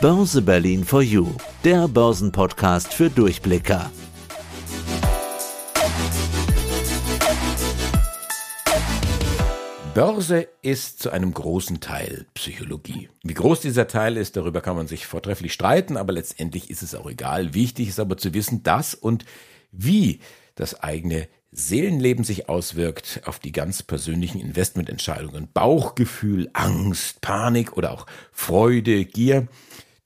Börse Berlin for You, der Börsenpodcast für Durchblicker. Börse ist zu einem großen Teil Psychologie. Wie groß dieser Teil ist, darüber kann man sich vortrefflich streiten, aber letztendlich ist es auch egal. Wichtig ist aber zu wissen, dass und wie das eigene Seelenleben sich auswirkt auf die ganz persönlichen Investmententscheidungen. Bauchgefühl, Angst, Panik oder auch Freude, Gier.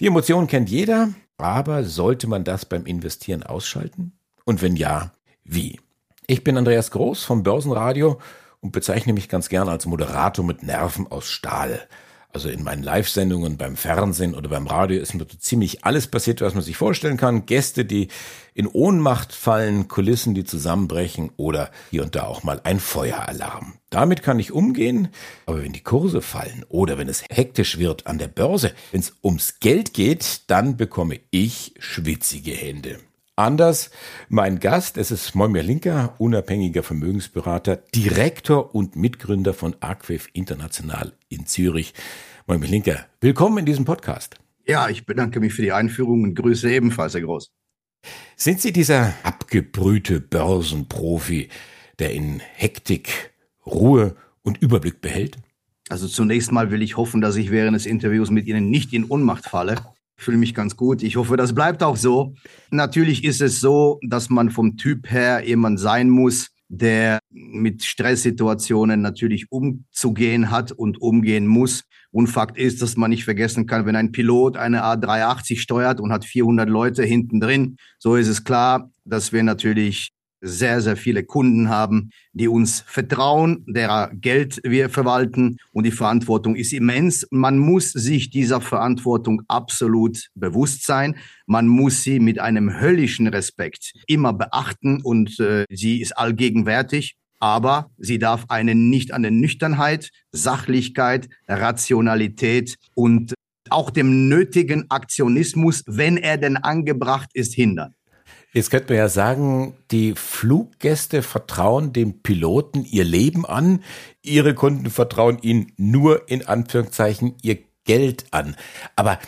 Die Emotion kennt jeder, aber sollte man das beim Investieren ausschalten? Und wenn ja, wie? Ich bin Andreas Groß vom Börsenradio und bezeichne mich ganz gern als Moderator mit Nerven aus Stahl. Also in meinen Live-Sendungen beim Fernsehen oder beim Radio ist mir ziemlich alles passiert, was man sich vorstellen kann. Gäste, die in Ohnmacht fallen, Kulissen, die zusammenbrechen oder hier und da auch mal ein Feueralarm. Damit kann ich umgehen, aber wenn die Kurse fallen oder wenn es hektisch wird an der Börse, wenn es ums Geld geht, dann bekomme ich schwitzige Hände. Anders mein Gast, es ist Moimir Linker, unabhängiger Vermögensberater, Direktor und Mitgründer von Aquef International in Zürich. Moimir Linker, willkommen in diesem Podcast. Ja, ich bedanke mich für die Einführung und grüße ebenfalls, Herr Groß. Sind Sie dieser abgebrühte Börsenprofi, der in Hektik, Ruhe und Überblick behält? Also zunächst mal will ich hoffen, dass ich während des Interviews mit Ihnen nicht in Ohnmacht falle. Fühle mich ganz gut. Ich hoffe, das bleibt auch so. Natürlich ist es so, dass man vom Typ her jemand sein muss, der mit Stresssituationen natürlich umzugehen hat und umgehen muss. Und Fakt ist, dass man nicht vergessen kann, wenn ein Pilot eine A380 steuert und hat 400 Leute hinten drin, so ist es klar, dass wir natürlich sehr, sehr viele Kunden haben, die uns vertrauen, derer Geld wir verwalten und die Verantwortung ist immens. Man muss sich dieser Verantwortung absolut bewusst sein. Man muss sie mit einem höllischen Respekt immer beachten und äh, sie ist allgegenwärtig. Aber sie darf einen nicht an der Nüchternheit, Sachlichkeit, Rationalität und auch dem nötigen Aktionismus, wenn er denn angebracht ist, hindern. Jetzt könnte man ja sagen, die Fluggäste vertrauen dem Piloten ihr Leben an, ihre Kunden vertrauen ihnen nur in Anführungszeichen ihr Geld an. Aber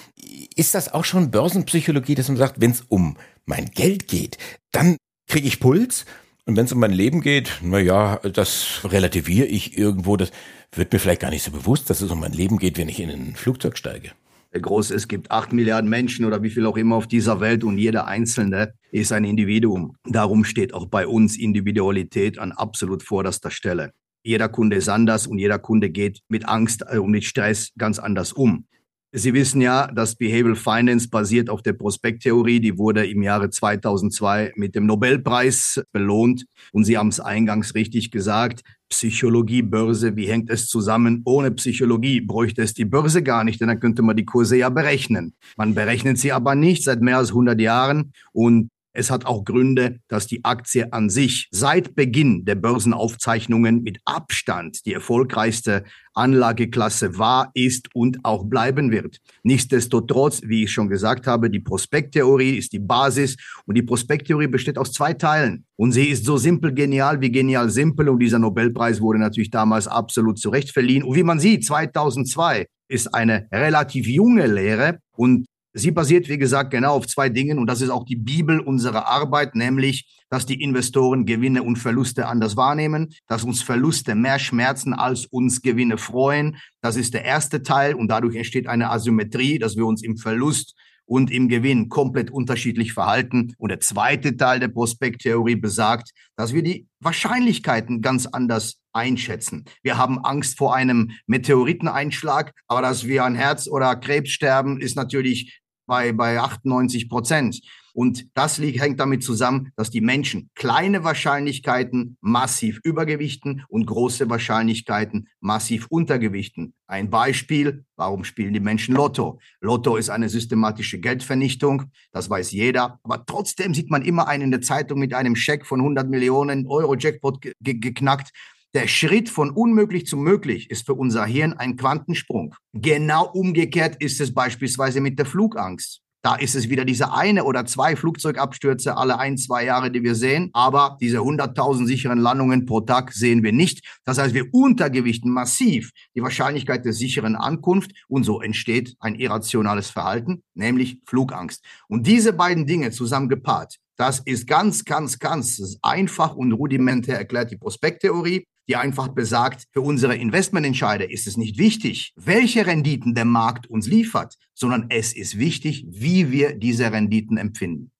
ist das auch schon Börsenpsychologie, dass man sagt, wenn es um mein Geld geht, dann kriege ich Puls? Und wenn es um mein Leben geht, na ja, das relativiere ich irgendwo. Das wird mir vielleicht gar nicht so bewusst, dass es um mein Leben geht, wenn ich in ein Flugzeug steige groß. Es gibt acht Milliarden Menschen oder wie viel auch immer auf dieser Welt und jeder Einzelne ist ein Individuum. Darum steht auch bei uns Individualität an absolut vorderster Stelle. Jeder Kunde ist anders und jeder Kunde geht mit Angst äh, und mit Stress ganz anders um. Sie wissen ja, dass Behavioral Finance basiert auf der Prospekttheorie. Die wurde im Jahre 2002 mit dem Nobelpreis belohnt. Und Sie haben es eingangs richtig gesagt. Psychologie, Börse, wie hängt es zusammen? Ohne Psychologie bräuchte es die Börse gar nicht, denn dann könnte man die Kurse ja berechnen. Man berechnet sie aber nicht seit mehr als 100 Jahren und es hat auch Gründe, dass die Aktie an sich seit Beginn der Börsenaufzeichnungen mit Abstand die erfolgreichste Anlageklasse war, ist und auch bleiben wird. Nichtsdestotrotz, wie ich schon gesagt habe, die Prospekttheorie ist die Basis und die Prospekttheorie besteht aus zwei Teilen. Und sie ist so simpel genial wie genial simpel und dieser Nobelpreis wurde natürlich damals absolut zurecht verliehen. Und wie man sieht, 2002 ist eine relativ junge Lehre und Sie basiert, wie gesagt, genau auf zwei Dingen und das ist auch die Bibel unserer Arbeit, nämlich, dass die Investoren Gewinne und Verluste anders wahrnehmen, dass uns Verluste mehr schmerzen als uns Gewinne freuen. Das ist der erste Teil und dadurch entsteht eine Asymmetrie, dass wir uns im Verlust und im Gewinn komplett unterschiedlich verhalten. Und der zweite Teil der Prospekttheorie besagt, dass wir die Wahrscheinlichkeiten ganz anders einschätzen. Wir haben Angst vor einem Meteoriteneinschlag, aber dass wir an Herz oder Krebs sterben, ist natürlich bei, bei 98 Prozent. Und das liegt, hängt damit zusammen, dass die Menschen kleine Wahrscheinlichkeiten massiv übergewichten und große Wahrscheinlichkeiten massiv untergewichten. Ein Beispiel, warum spielen die Menschen Lotto? Lotto ist eine systematische Geldvernichtung, das weiß jeder. Aber trotzdem sieht man immer einen in der Zeitung mit einem Scheck von 100 Millionen Euro Jackpot ge geknackt. Der Schritt von unmöglich zu möglich ist für unser Hirn ein Quantensprung. Genau umgekehrt ist es beispielsweise mit der Flugangst. Da ist es wieder diese eine oder zwei Flugzeugabstürze alle ein, zwei Jahre, die wir sehen. Aber diese 100.000 sicheren Landungen pro Tag sehen wir nicht. Das heißt, wir untergewichten massiv die Wahrscheinlichkeit der sicheren Ankunft und so entsteht ein irrationales Verhalten, nämlich Flugangst. Und diese beiden Dinge zusammen gepaart, das ist ganz, ganz, ganz einfach und rudimentär erklärt die Prospekttheorie die einfach besagt, für unsere Investmententscheider ist es nicht wichtig, welche Renditen der Markt uns liefert, sondern es ist wichtig, wie wir diese Renditen empfinden.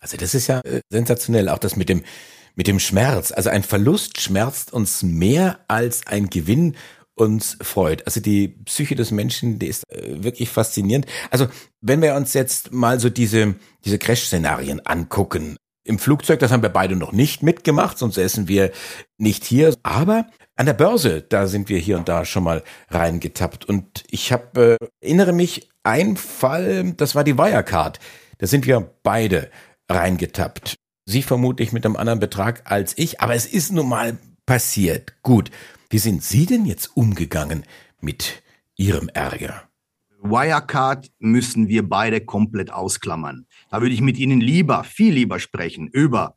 Also das ist ja äh, sensationell, auch das mit dem mit dem Schmerz. Also ein Verlust schmerzt uns mehr als ein Gewinn uns freut. Also die Psyche des Menschen, die ist äh, wirklich faszinierend. Also wenn wir uns jetzt mal so diese, diese Crash-Szenarien angucken, im Flugzeug, das haben wir beide noch nicht mitgemacht, sonst säßen wir nicht hier. Aber an der Börse, da sind wir hier und da schon mal reingetappt. Und ich habe, äh, erinnere mich, ein Fall, das war die Wirecard. Da sind wir beide reingetappt. Sie vermutlich mit einem anderen Betrag als ich, aber es ist nun mal passiert. Gut. Wie sind Sie denn jetzt umgegangen mit Ihrem Ärger? Wirecard müssen wir beide komplett ausklammern. Da würde ich mit Ihnen lieber, viel lieber sprechen über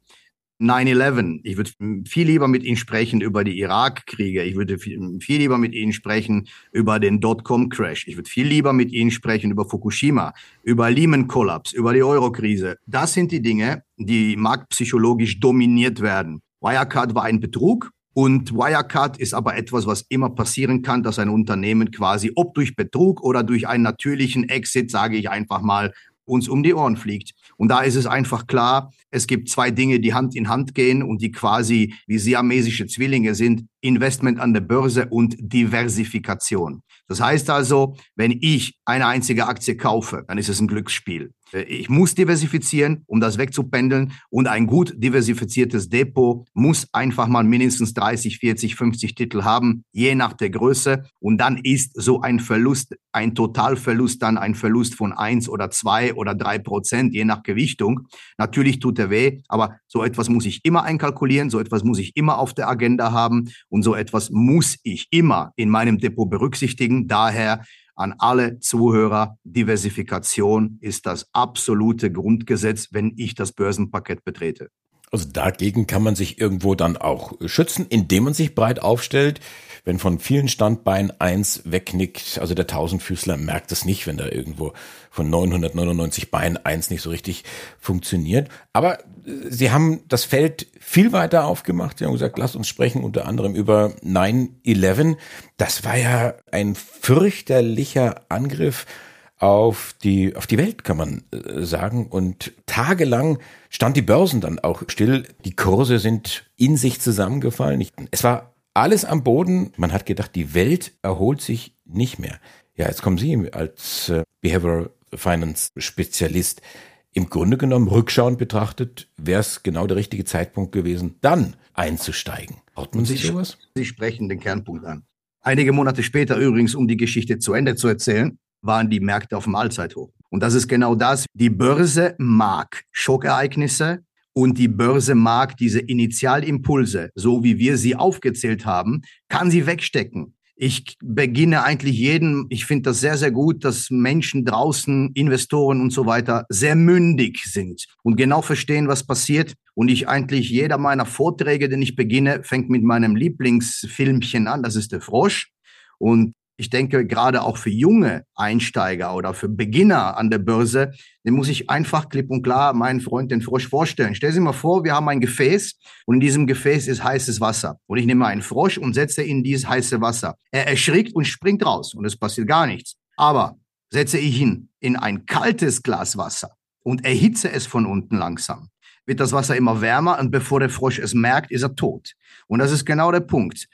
9-11. Ich würde viel lieber mit Ihnen sprechen über die Irakkriege. Ich würde viel, lieber mit Ihnen sprechen über den Dotcom-Crash. Ich würde viel lieber mit Ihnen sprechen über Fukushima, über Lehman-Kollaps, über die Euro-Krise. Das sind die Dinge, die marktpsychologisch dominiert werden. Wirecard war ein Betrug. Und Wirecard ist aber etwas, was immer passieren kann, dass ein Unternehmen quasi, ob durch Betrug oder durch einen natürlichen Exit, sage ich einfach mal, uns um die Ohren fliegt. Und da ist es einfach klar, es gibt zwei Dinge, die Hand in Hand gehen und die quasi wie siamesische Zwillinge sind. Investment an der Börse und Diversifikation. Das heißt also, wenn ich eine einzige Aktie kaufe, dann ist es ein Glücksspiel. Äh, ich muss diversifizieren, um das wegzupendeln. Und ein gut diversifiziertes Depot muss einfach mal mindestens 30, 40, 50 Titel haben, je nach der Größe. Und dann ist so ein Verlust, ein Totalverlust dann ein Verlust von eins oder zwei oder drei Prozent, je nach Gewichtung. Natürlich tut er weh, aber so etwas muss ich immer einkalkulieren, so etwas muss ich immer auf der Agenda haben und so etwas muss ich immer in meinem Depot berücksichtigen. Daher an alle Zuhörer, Diversifikation ist das absolute Grundgesetz, wenn ich das Börsenparkett betrete. Also dagegen kann man sich irgendwo dann auch schützen, indem man sich breit aufstellt. Wenn von vielen Standbeinen eins wegnickt, also der Tausendfüßler merkt es nicht, wenn da irgendwo von 999 Beinen eins nicht so richtig funktioniert. Aber äh, sie haben das Feld viel weiter aufgemacht. Sie haben gesagt, lass uns sprechen unter anderem über 9-11. Das war ja ein fürchterlicher Angriff auf die, auf die Welt, kann man äh, sagen. Und tagelang stand die Börsen dann auch still. Die Kurse sind in sich zusammengefallen. Es war alles am Boden. Man hat gedacht, die Welt erholt sich nicht mehr. Ja, jetzt kommen Sie als äh, Behavioral Finance Spezialist. Im Grunde genommen, rückschauend betrachtet, wäre es genau der richtige Zeitpunkt gewesen, dann einzusteigen. Haut man sich sowas? Sie sprechen den Kernpunkt an. Einige Monate später übrigens, um die Geschichte zu Ende zu erzählen, waren die Märkte auf dem Allzeithoch. Und das ist genau das. Die Börse mag Schockereignisse und die Börse mag diese Initialimpulse, so wie wir sie aufgezählt haben, kann sie wegstecken. Ich beginne eigentlich jeden, ich finde das sehr, sehr gut, dass Menschen draußen, Investoren und so weiter sehr mündig sind und genau verstehen, was passiert. Und ich eigentlich jeder meiner Vorträge, den ich beginne, fängt mit meinem Lieblingsfilmchen an, das ist der Frosch. Und ich denke, gerade auch für junge Einsteiger oder für Beginner an der Börse, den muss ich einfach klipp und klar meinen Freund den Frosch vorstellen. Stell Sie mal vor, wir haben ein Gefäß und in diesem Gefäß ist heißes Wasser. Und ich nehme einen Frosch und setze ihn in dieses heiße Wasser. Er erschrickt und springt raus und es passiert gar nichts. Aber setze ich ihn in ein kaltes Glas Wasser und erhitze es von unten langsam, wird das Wasser immer wärmer und bevor der Frosch es merkt, ist er tot. Und das ist genau der Punkt.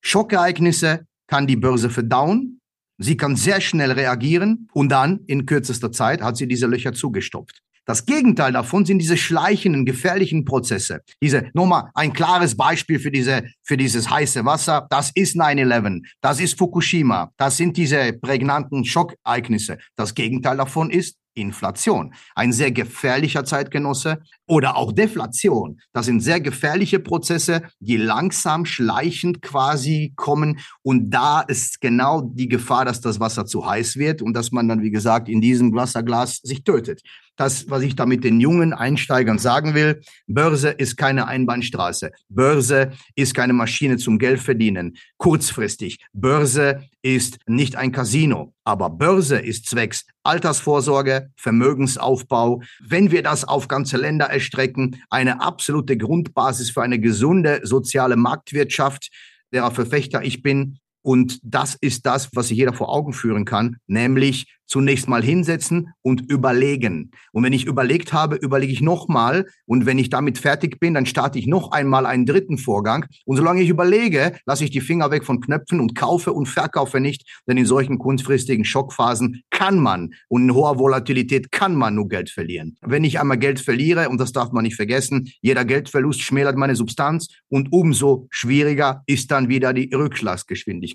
Schockereignisse kann die Börse verdauen. Sie kann sehr schnell reagieren und dann in kürzester Zeit hat sie diese Löcher zugestopft. Das Gegenteil davon sind diese schleichenden, gefährlichen Prozesse. Diese, nochmal ein klares Beispiel für diese, für dieses heiße Wasser. Das ist 9-11. Das ist Fukushima. Das sind diese prägnanten Schockereignisse. Das Gegenteil davon ist Inflation. Ein sehr gefährlicher Zeitgenosse oder auch Deflation. Das sind sehr gefährliche Prozesse, die langsam, schleichend quasi kommen. Und da ist genau die Gefahr, dass das Wasser zu heiß wird und dass man dann, wie gesagt, in diesem Wasserglas sich tötet. Das, was ich da mit den jungen Einsteigern sagen will, Börse ist keine Einbahnstraße. Börse ist keine Maschine zum Geld verdienen. Kurzfristig. Börse ist nicht ein Casino. Aber Börse ist zwecks Altersvorsorge, Vermögensaufbau, wenn wir das auf ganze Länder erstrecken, eine absolute Grundbasis für eine gesunde soziale Marktwirtschaft, derer Verfechter ich bin. Und das ist das, was sich jeder vor Augen führen kann, nämlich zunächst mal hinsetzen und überlegen. Und wenn ich überlegt habe, überlege ich nochmal. Und wenn ich damit fertig bin, dann starte ich noch einmal einen dritten Vorgang. Und solange ich überlege, lasse ich die Finger weg von Knöpfen und kaufe und verkaufe nicht. Denn in solchen kurzfristigen Schockphasen kann man und in hoher Volatilität kann man nur Geld verlieren. Wenn ich einmal Geld verliere, und das darf man nicht vergessen, jeder Geldverlust schmälert meine Substanz und umso schwieriger ist dann wieder die Rückschlagsgeschwindigkeit.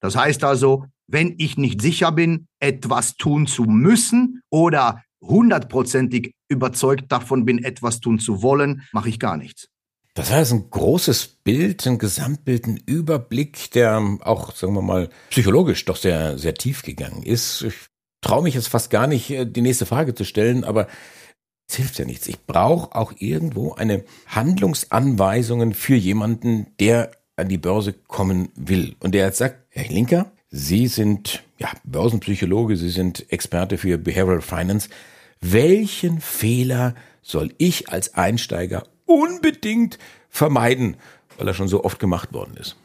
Das heißt also, wenn ich nicht sicher bin, etwas tun zu müssen oder hundertprozentig überzeugt davon bin, etwas tun zu wollen, mache ich gar nichts. Das heißt, ein großes Bild, ein Gesamtbild, ein Überblick, der auch, sagen wir mal, psychologisch doch sehr, sehr tief gegangen ist. Ich traue mich jetzt fast gar nicht, äh, die nächste Frage zu stellen, aber es hilft ja nichts. Ich brauche auch irgendwo eine Handlungsanweisungen für jemanden, der an die Börse kommen will. Und der jetzt sagt, Herr Linker, Sie sind ja, Börsenpsychologe, Sie sind Experte für Behavioral Finance. Welchen Fehler soll ich als Einsteiger unbedingt vermeiden, weil er schon so oft gemacht worden ist?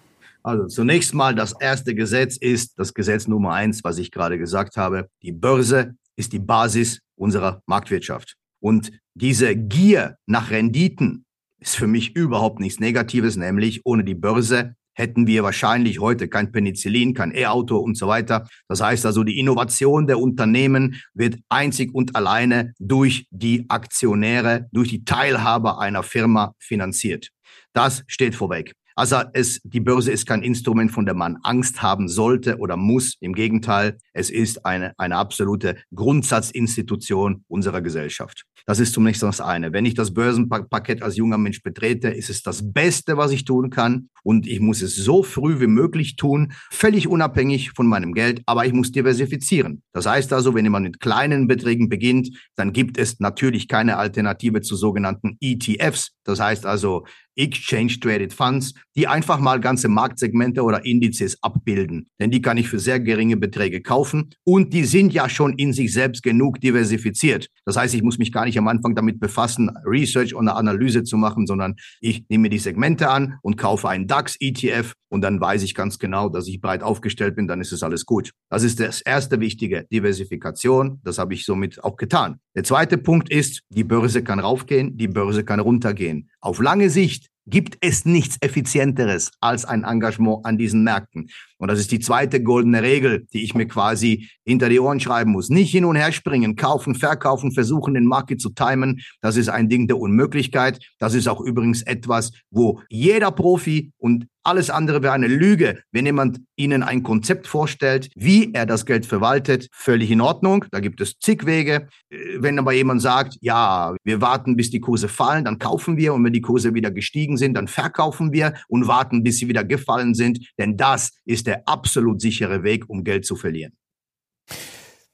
Also zunächst mal das erste Gesetz ist das Gesetz Nummer eins, was ich gerade gesagt habe. Die Börse ist die Basis unserer Marktwirtschaft. Und diese Gier nach Renditen ist für mich überhaupt nichts Negatives, nämlich ohne die Börse hätten wir wahrscheinlich heute kein Penicillin, kein E-Auto und so weiter. Das heißt also, die Innovation der Unternehmen wird einzig und alleine durch die Aktionäre, durch die Teilhaber einer Firma finanziert. Das steht vorweg. Also es, die Börse ist kein Instrument, von dem man Angst haben sollte oder muss. Im Gegenteil, es ist eine, eine absolute Grundsatzinstitution unserer Gesellschaft. Das ist zunächst das eine. Wenn ich das Börsenparkett als junger Mensch betrete, ist es das Beste, was ich tun kann. Und ich muss es so früh wie möglich tun, völlig unabhängig von meinem Geld. Aber ich muss diversifizieren. Das heißt also, wenn man mit kleinen Beträgen beginnt, dann gibt es natürlich keine Alternative zu sogenannten ETFs. Das heißt also Exchange Traded Funds, die einfach mal ganze Marktsegmente oder Indizes abbilden. Denn die kann ich für sehr geringe Beträge kaufen und die sind ja schon in sich selbst genug diversifiziert. Das heißt, ich muss mich gar nicht am Anfang damit befassen, Research oder Analyse zu machen, sondern ich nehme die Segmente an und kaufe einen DAX-ETF und dann weiß ich ganz genau, dass ich breit aufgestellt bin, dann ist es alles gut. Das ist das erste Wichtige, Diversifikation. Das habe ich somit auch getan. Der zweite Punkt ist, die Börse kann raufgehen, die Börse kann runtergehen. Auf lange Sicht gibt es nichts Effizienteres als ein Engagement an diesen Märkten. Und das ist die zweite goldene Regel, die ich mir quasi hinter die Ohren schreiben muss. Nicht hin und her springen, kaufen, verkaufen, versuchen, den Market zu timen. Das ist ein Ding der Unmöglichkeit. Das ist auch übrigens etwas, wo jeder Profi und alles andere wäre eine Lüge, wenn jemand Ihnen ein Konzept vorstellt, wie er das Geld verwaltet. Völlig in Ordnung. Da gibt es zig Wege. Wenn aber jemand sagt, ja, wir warten, bis die Kurse fallen, dann kaufen wir. Und wenn die Kurse wieder gestiegen sind, dann verkaufen wir und warten, bis sie wieder gefallen sind. Denn das ist der absolut sichere Weg, um Geld zu verlieren.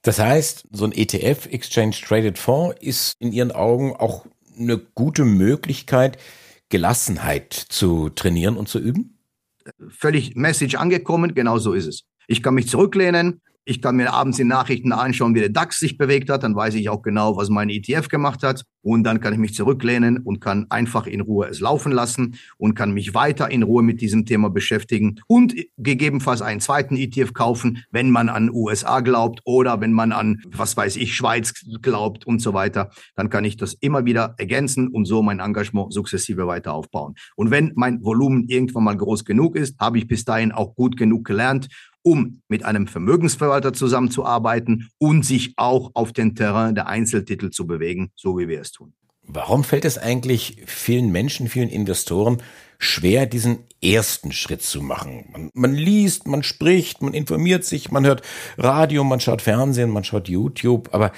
Das heißt, so ein ETF, Exchange Traded Fonds, ist in Ihren Augen auch eine gute Möglichkeit, Gelassenheit zu trainieren und zu üben? Völlig Message angekommen, genau so ist es. Ich kann mich zurücklehnen, ich kann mir abends die Nachrichten anschauen, wie der DAX sich bewegt hat. Dann weiß ich auch genau, was mein ETF gemacht hat. Und dann kann ich mich zurücklehnen und kann einfach in Ruhe es laufen lassen und kann mich weiter in Ruhe mit diesem Thema beschäftigen und gegebenenfalls einen zweiten ETF kaufen, wenn man an USA glaubt oder wenn man an, was weiß ich, Schweiz glaubt und so weiter. Dann kann ich das immer wieder ergänzen und so mein Engagement sukzessive weiter aufbauen. Und wenn mein Volumen irgendwann mal groß genug ist, habe ich bis dahin auch gut genug gelernt um mit einem Vermögensverwalter zusammenzuarbeiten und sich auch auf den Terrain der Einzeltitel zu bewegen, so wie wir es tun. Warum fällt es eigentlich vielen Menschen, vielen Investoren schwer, diesen ersten Schritt zu machen? Man, man, liest, man spricht, man informiert sich, man hört Radio, man schaut Fernsehen, man schaut YouTube, aber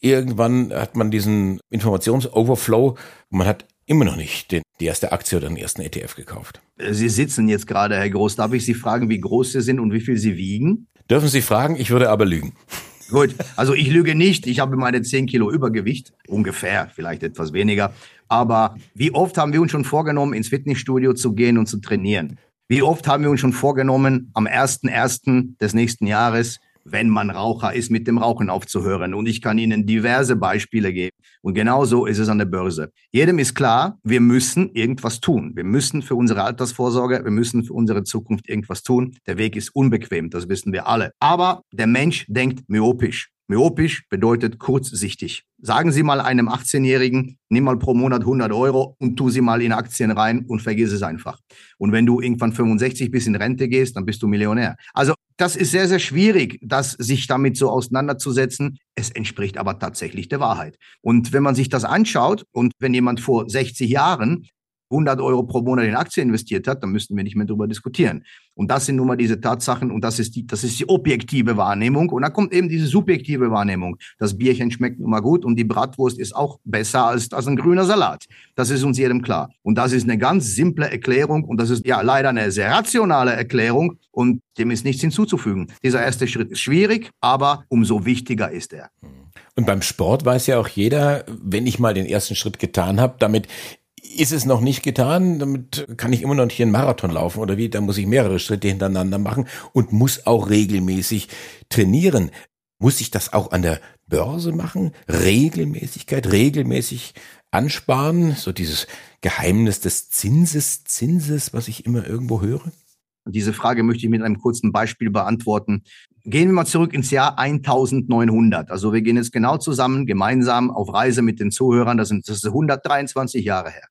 irgendwann hat man diesen Informationsoverflow und man hat immer noch nicht den, die erste Aktie oder den ersten ETF gekauft. Sie sitzen jetzt gerade, Herr Groß. Darf ich Sie fragen, wie groß Sie sind und wie viel Sie wiegen? Dürfen Sie fragen, ich würde aber lügen. Gut, also ich lüge nicht. Ich habe meine 10 Kilo Übergewicht, ungefähr, vielleicht etwas weniger. Aber wie oft haben wir uns schon vorgenommen, ins Fitnessstudio zu gehen und zu trainieren? Wie oft haben wir uns schon vorgenommen, am 1.1. des nächsten Jahres wenn man Raucher ist, mit dem Rauchen aufzuhören. Und ich kann Ihnen diverse Beispiele geben. Und genauso ist es an der Börse. Jedem ist klar, wir müssen irgendwas tun. Wir müssen für unsere Altersvorsorge, wir müssen für unsere Zukunft irgendwas tun. Der Weg ist unbequem, das wissen wir alle. Aber der Mensch denkt myopisch. Myopisch bedeutet kurzsichtig. Sagen Sie mal einem 18-Jährigen, nimm mal pro Monat 100 Euro und tu sie mal in Aktien rein und vergiss es einfach. Und wenn du irgendwann 65 bis in Rente gehst, dann bist du Millionär. Also das ist sehr, sehr schwierig, das sich damit so auseinanderzusetzen. Es entspricht aber tatsächlich der Wahrheit. Und wenn man sich das anschaut und wenn jemand vor 60 Jahren 100 Euro pro Monat in Aktien investiert hat, dann müssten wir nicht mehr darüber diskutieren. Und das sind nun mal diese Tatsachen und das ist die, das ist die objektive Wahrnehmung. Und da kommt eben diese subjektive Wahrnehmung. Das Bierchen schmeckt nun mal gut und die Bratwurst ist auch besser als, als ein grüner Salat. Das ist uns jedem klar. Und das ist eine ganz simple Erklärung und das ist ja leider eine sehr rationale Erklärung und dem ist nichts hinzuzufügen. Dieser erste Schritt ist schwierig, aber umso wichtiger ist er. Und beim Sport weiß ja auch jeder, wenn ich mal den ersten Schritt getan habe, damit ist es noch nicht getan, damit kann ich immer noch nicht einen Marathon laufen oder wie, da muss ich mehrere Schritte hintereinander machen und muss auch regelmäßig trainieren. Muss ich das auch an der Börse machen? Regelmäßigkeit, regelmäßig ansparen, so dieses Geheimnis des Zinses, Zinses, was ich immer irgendwo höre? Diese Frage möchte ich mit einem kurzen Beispiel beantworten. Gehen wir mal zurück ins Jahr 1900. Also wir gehen jetzt genau zusammen, gemeinsam auf Reise mit den Zuhörern. Das sind, das ist 123 Jahre her.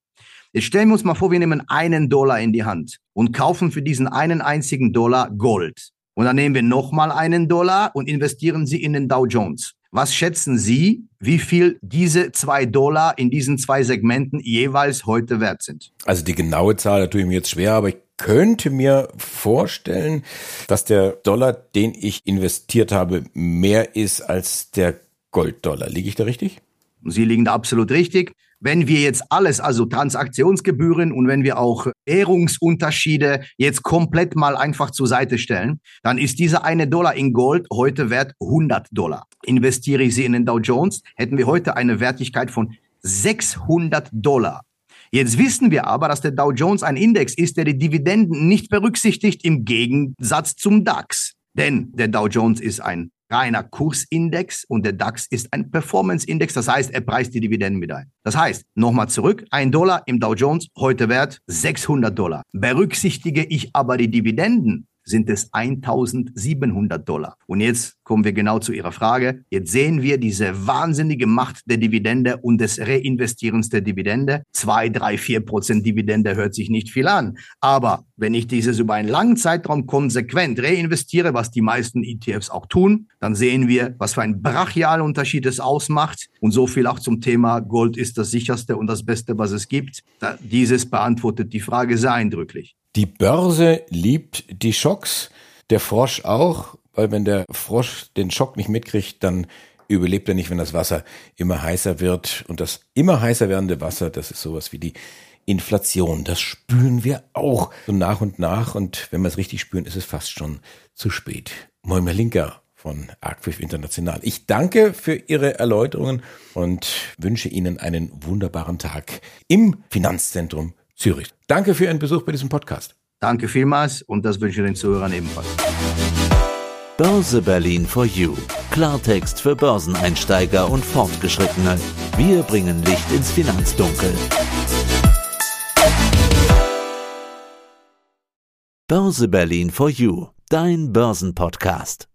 Jetzt stellen wir uns mal vor, wir nehmen einen Dollar in die Hand und kaufen für diesen einen einzigen Dollar Gold. Und dann nehmen wir nochmal einen Dollar und investieren sie in den Dow Jones. Was schätzen Sie, wie viel diese zwei Dollar in diesen zwei Segmenten jeweils heute wert sind? Also die genaue Zahl, da tue ich mir jetzt schwer, aber ich könnte mir vorstellen, dass der Dollar, den ich investiert habe, mehr ist als der Golddollar. Liege ich da richtig? Sie liegen da absolut richtig. Wenn wir jetzt alles, also Transaktionsgebühren und wenn wir auch Währungsunterschiede jetzt komplett mal einfach zur Seite stellen, dann ist dieser eine Dollar in Gold heute wert 100 Dollar. Investiere ich sie in den Dow Jones, hätten wir heute eine Wertigkeit von 600 Dollar. Jetzt wissen wir aber, dass der Dow Jones ein Index ist, der die Dividenden nicht berücksichtigt im Gegensatz zum DAX. Denn der Dow Jones ist ein reiner Kursindex und der DAX ist ein Performance-Index. Das heißt, er preist die Dividenden mit ein. Das heißt, nochmal zurück, ein Dollar im Dow Jones, heute wert 600 Dollar. Berücksichtige ich aber die Dividenden, sind es 1700 Dollar. Und jetzt kommen wir genau zu Ihrer Frage. Jetzt sehen wir diese wahnsinnige Macht der Dividende und des Reinvestierens der Dividende. Zwei, drei, vier Prozent Dividende hört sich nicht viel an. Aber wenn ich dieses über einen langen Zeitraum konsequent reinvestiere, was die meisten ETFs auch tun, dann sehen wir, was für ein brachialer Unterschied es ausmacht. Und so viel auch zum Thema Gold ist das sicherste und das Beste, was es gibt. Dieses beantwortet die Frage sehr eindrücklich. Die Börse liebt die Schocks, der Frosch auch, weil wenn der Frosch den Schock nicht mitkriegt, dann überlebt er nicht, wenn das Wasser immer heißer wird. Und das immer heißer werdende Wasser, das ist sowas wie die Inflation. Das spüren wir auch so nach und nach. Und wenn wir es richtig spüren, ist es fast schon zu spät. Moimer Linker von Arcpfiff International. Ich danke für Ihre Erläuterungen und wünsche Ihnen einen wunderbaren Tag im Finanzzentrum Zürich. Danke für Ihren Besuch bei diesem Podcast. Danke vielmals und das wünsche ich den Zuhörern ebenfalls. Börse Berlin for You. Klartext für Börseneinsteiger und Fortgeschrittene. Wir bringen Licht ins Finanzdunkel. Börse Berlin for You. Dein Börsenpodcast.